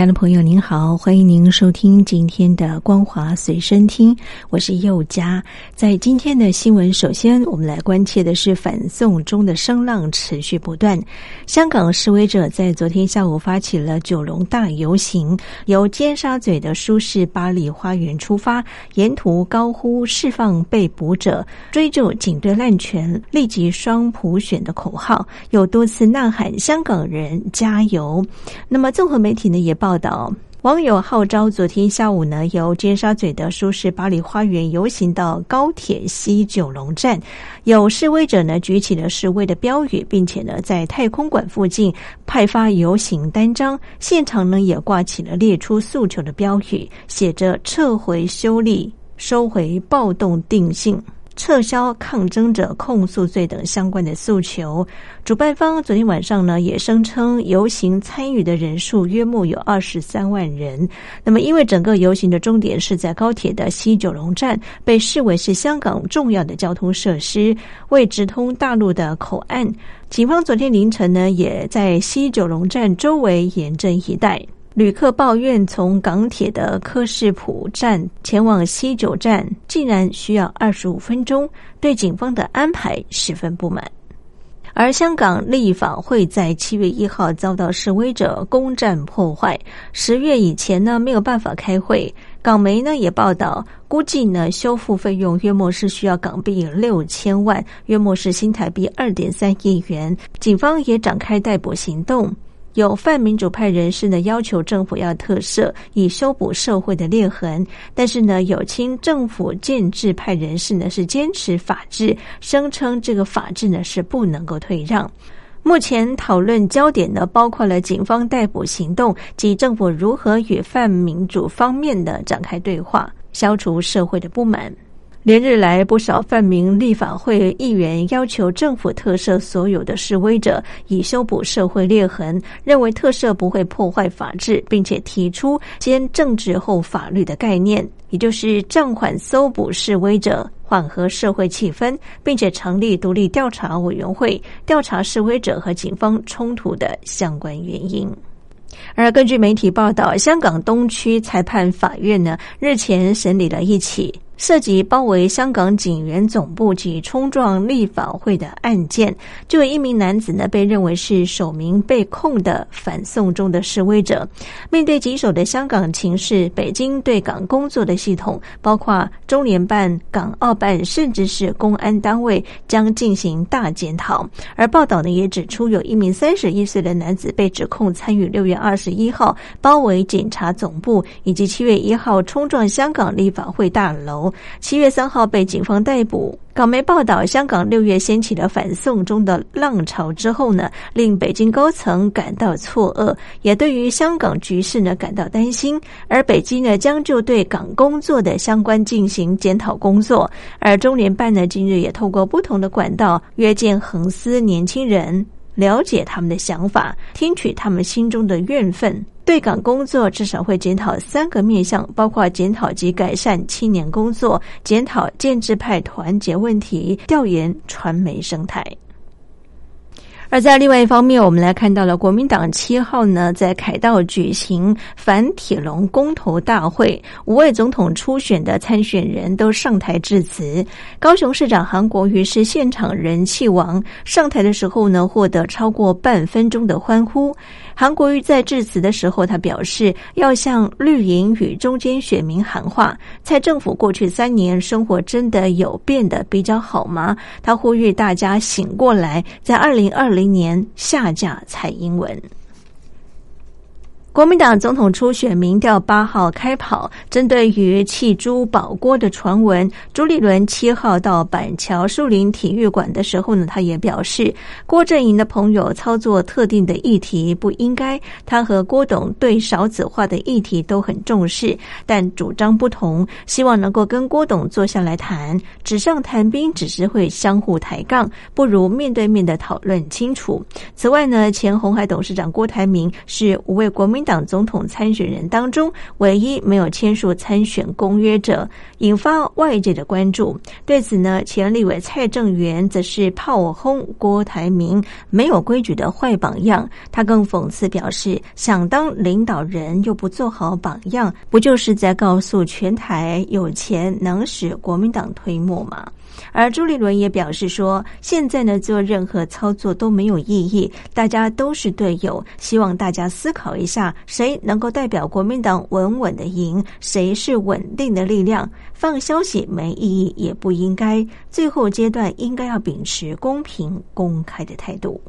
亲爱的朋友，您好，欢迎您收听今天的光华随身听，我是佑佳。在今天的新闻，首先我们来关切的是反送中的声浪持续不断。香港示威者在昨天下午发起了九龙大游行，由尖沙咀的舒适巴黎花园出发，沿途高呼“释放被捕者”、追究警队滥权、立即双普选的口号，又多次呐喊“香港人加油”。那么，综合媒体呢也报。报道，网友号召昨天下午呢，由尖沙咀的舒适巴黎花园游行到高铁西九龙站，有示威者呢举起了示威的标语，并且呢在太空馆附近派发游行单张，现场呢也挂起了列出诉求的标语，写着“撤回修例，收回暴动定性”。撤销抗争者控诉罪等相关的诉求。主办方昨天晚上呢也声称，游行参与的人数约莫有二十三万人。那么，因为整个游行的终点是在高铁的西九龙站，被视为是香港重要的交通设施，为直通大陆的口岸。警方昨天凌晨呢也在西九龙站周围严阵以待。旅客抱怨，从港铁的科士普站前往西九站，竟然需要二十五分钟，对警方的安排十分不满。而香港立法会在七月一号遭到示威者攻占破坏，十月以前呢没有办法开会。港媒呢也报道，估计呢修复费用约莫是需要港币六千万，约莫是新台币二点三亿元。警方也展开逮捕行动。有泛民主派人士呢要求政府要特赦，以修补社会的裂痕。但是呢，有亲政府建制派人士呢是坚持法治，声称这个法治呢是不能够退让。目前讨论焦点呢包括了警方逮捕行动及政府如何与泛民主方面的展开对话，消除社会的不满。连日来，不少泛民立法会议员要求政府特赦所有的示威者，以修补社会裂痕。认为特赦不会破坏法治，并且提出先政治后法律的概念，也就是暂缓搜捕示威者，缓和社会气氛，并且成立独立调查委员会调查示威者和警方冲突的相关原因。而根据媒体报道，香港东区裁判法院呢日前审理了一起。涉及包围香港警员总部及冲撞立法会的案件，就有一名男子呢，被认为是首名被控的反送中的示威者。面对棘手的香港情势，北京对港工作的系统，包括中联办、港澳办，甚至是公安单位，将进行大检讨。而报道呢，也指出有一名三十一岁的男子被指控参与六月二十一号包围警察总部，以及七月一号冲撞香港立法会大楼。七月三号被警方逮捕。港媒报道，香港六月掀起了反送中的浪潮之后呢，令北京高层感到错愕，也对于香港局势呢感到担心。而北京呢将就对港工作的相关进行检讨工作。而中联办呢今日也透过不同的管道约见横思年轻人。了解他们的想法，听取他们心中的怨愤。对岗工作至少会检讨三个面向，包括检讨及改善青年工作、检讨建制派团结问题、调研传媒生态。而在另外一方面，我们来看到了国民党七号呢，在凯道举行反铁笼公投大会，五位总统初选的参选人都上台致辞。高雄市长韩国瑜是现场人气王，上台的时候呢，获得超过半分钟的欢呼。韩国瑜在致辞的时候，他表示要向绿营与中间选民喊话：蔡政府过去三年生活真的有变得比较好吗？他呼吁大家醒过来，在二零二零年下架蔡英文。国民党总统初选民调八号开跑，针对于弃珠保郭的传闻，朱立伦七号到板桥树林体育馆的时候呢，他也表示，郭阵营的朋友操作特定的议题不应该。他和郭董对少子化的议题都很重视，但主张不同，希望能够跟郭董坐下来谈。纸上谈兵只是会相互抬杠，不如面对面的讨论清楚。此外呢，前红海董事长郭台铭是五位国民。党总统参选人当中，唯一没有签署参选公约者，引发外界的关注。对此呢，前立委蔡正元则是炮轰郭台铭没有规矩的坏榜样。他更讽刺表示，想当领导人又不做好榜样，不就是在告诉全台有钱能使国民党推磨吗？而朱立伦也表示说，现在呢做任何操作都没有意义，大家都是队友，希望大家思考一下，谁能够代表国民党稳稳的赢，谁是稳定的力量。放消息没意义，也不应该。最后阶段应该要秉持公平公开的态度。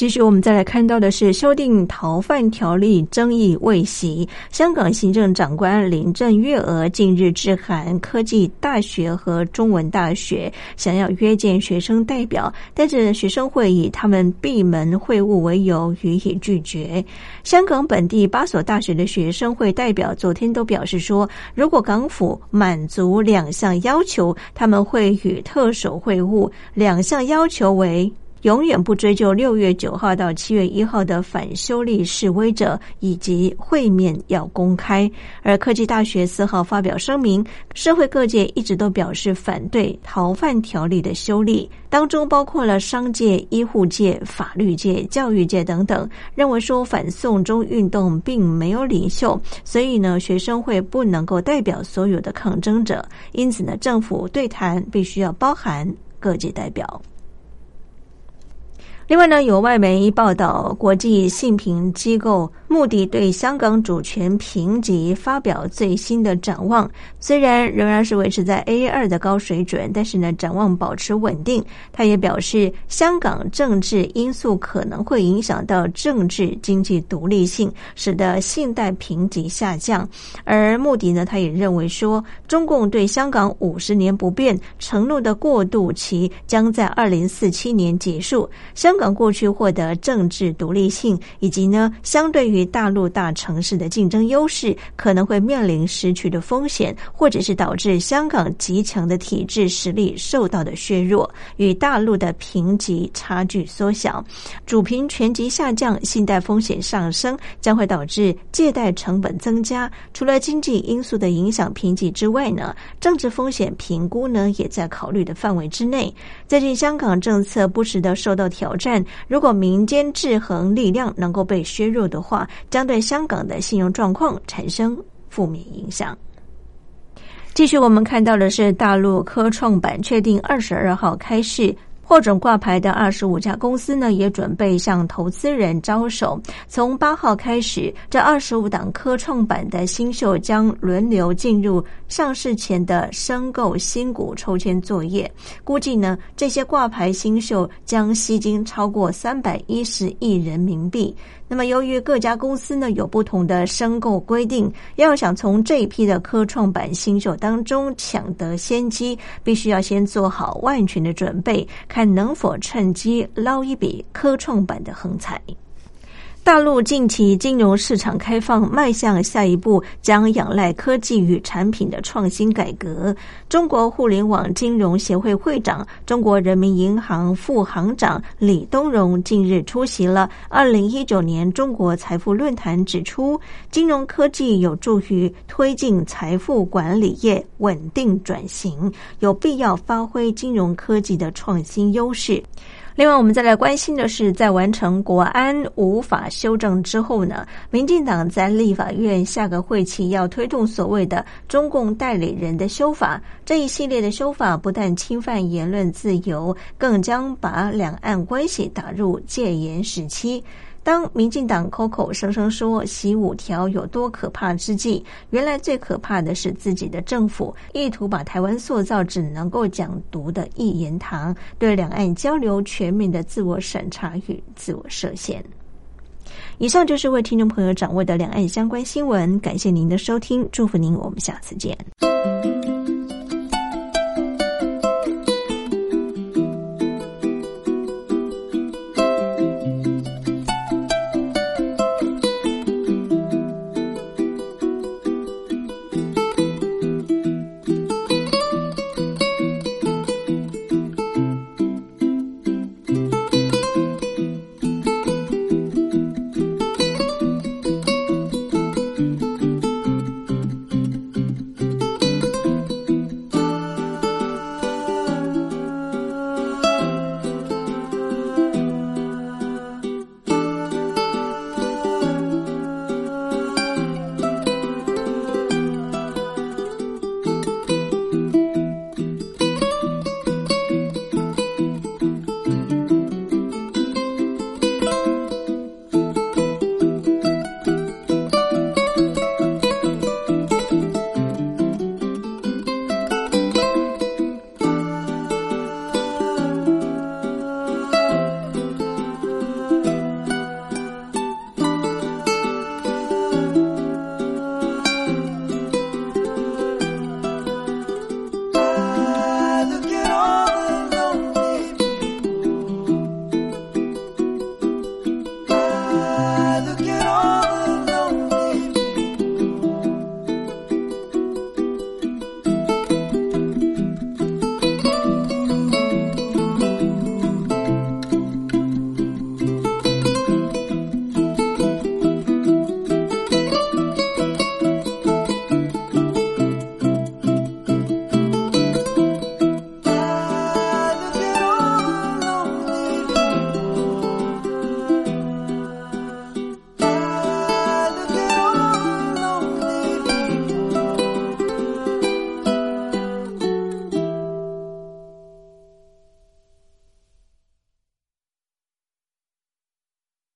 继续，我们再来看到的是修订逃犯条例争议未息。香港行政长官林郑月娥近日致函科技大学和中文大学，想要约见学生代表，但是学生会以他们闭门会晤为由予以拒绝。香港本地八所大学的学生会代表昨天都表示说，如果港府满足两项要求，他们会与特首会晤。两项要求为。永远不追究六月九号到七月一号的反修例示威者，以及会面要公开。而科技大学四号发表声明，社会各界一直都表示反对逃犯条例的修例，当中包括了商界、医护界、法律界、教育界等等，认为说反送中运动并没有领袖，所以呢，学生会不能够代表所有的抗争者，因此呢，政府对谈必须要包含各界代表。另外呢，有外媒报道，国际信评机构穆迪对香港主权评级发表最新的展望。虽然仍然是维持在 A 二的高水准，但是呢，展望保持稳定。他也表示，香港政治因素可能会影响到政治经济独立性，使得信贷评级下降。而穆迪呢，他也认为说，中共对香港五十年不变承诺的过渡期将在二零四七年结束。香港过去获得政治独立性，以及呢，相对于大陆大城市的竞争优势，可能会面临失去的风险，或者是导致香港极强的体制实力受到的削弱，与大陆的评级差距缩小，主评全级下降，信贷风险上升，将会导致借贷成本增加。除了经济因素的影响评级之外呢，政治风险评估呢也在考虑的范围之内。最近香港政策不时的受到挑战。但如果民间制衡力量能够被削弱的话，将对香港的信用状况产生负面影响。继续，我们看到的是大陆科创板确定二十二号开市。获准挂牌的二十五家公司呢，也准备向投资人招手。从八号开始，这二十五档科创板的新秀将轮流进入上市前的申购新股抽签作业。估计呢，这些挂牌新秀将吸金超过三百一十亿人民币。那么，由于各家公司呢有不同的申购规定，要想从这一批的科创板新秀当中抢得先机，必须要先做好万全的准备，看能否趁机捞一笔科创板的横财。大陆近期金融市场开放迈向下一步，将仰赖科技与产品的创新改革。中国互联网金融协会会长、中国人民银行副行长李东荣近日出席了二零一九年中国财富论坛，指出，金融科技有助于推进财富管理业稳定转型，有必要发挥金融科技的创新优势。另外，我们再来关心的是，在完成国安无法修正之后呢，民进党在立法院下个会期要推动所谓的中共代理人的修法。这一系列的修法不但侵犯言论自由，更将把两岸关系打入戒严时期。当民进党口口声声说“习五条”有多可怕之际，原来最可怕的是自己的政府意图把台湾塑造只能够讲独的一言堂，对两岸交流全面的自我审查与自我设限。以上就是为听众朋友掌握的两岸相关新闻，感谢您的收听，祝福您，我们下次见。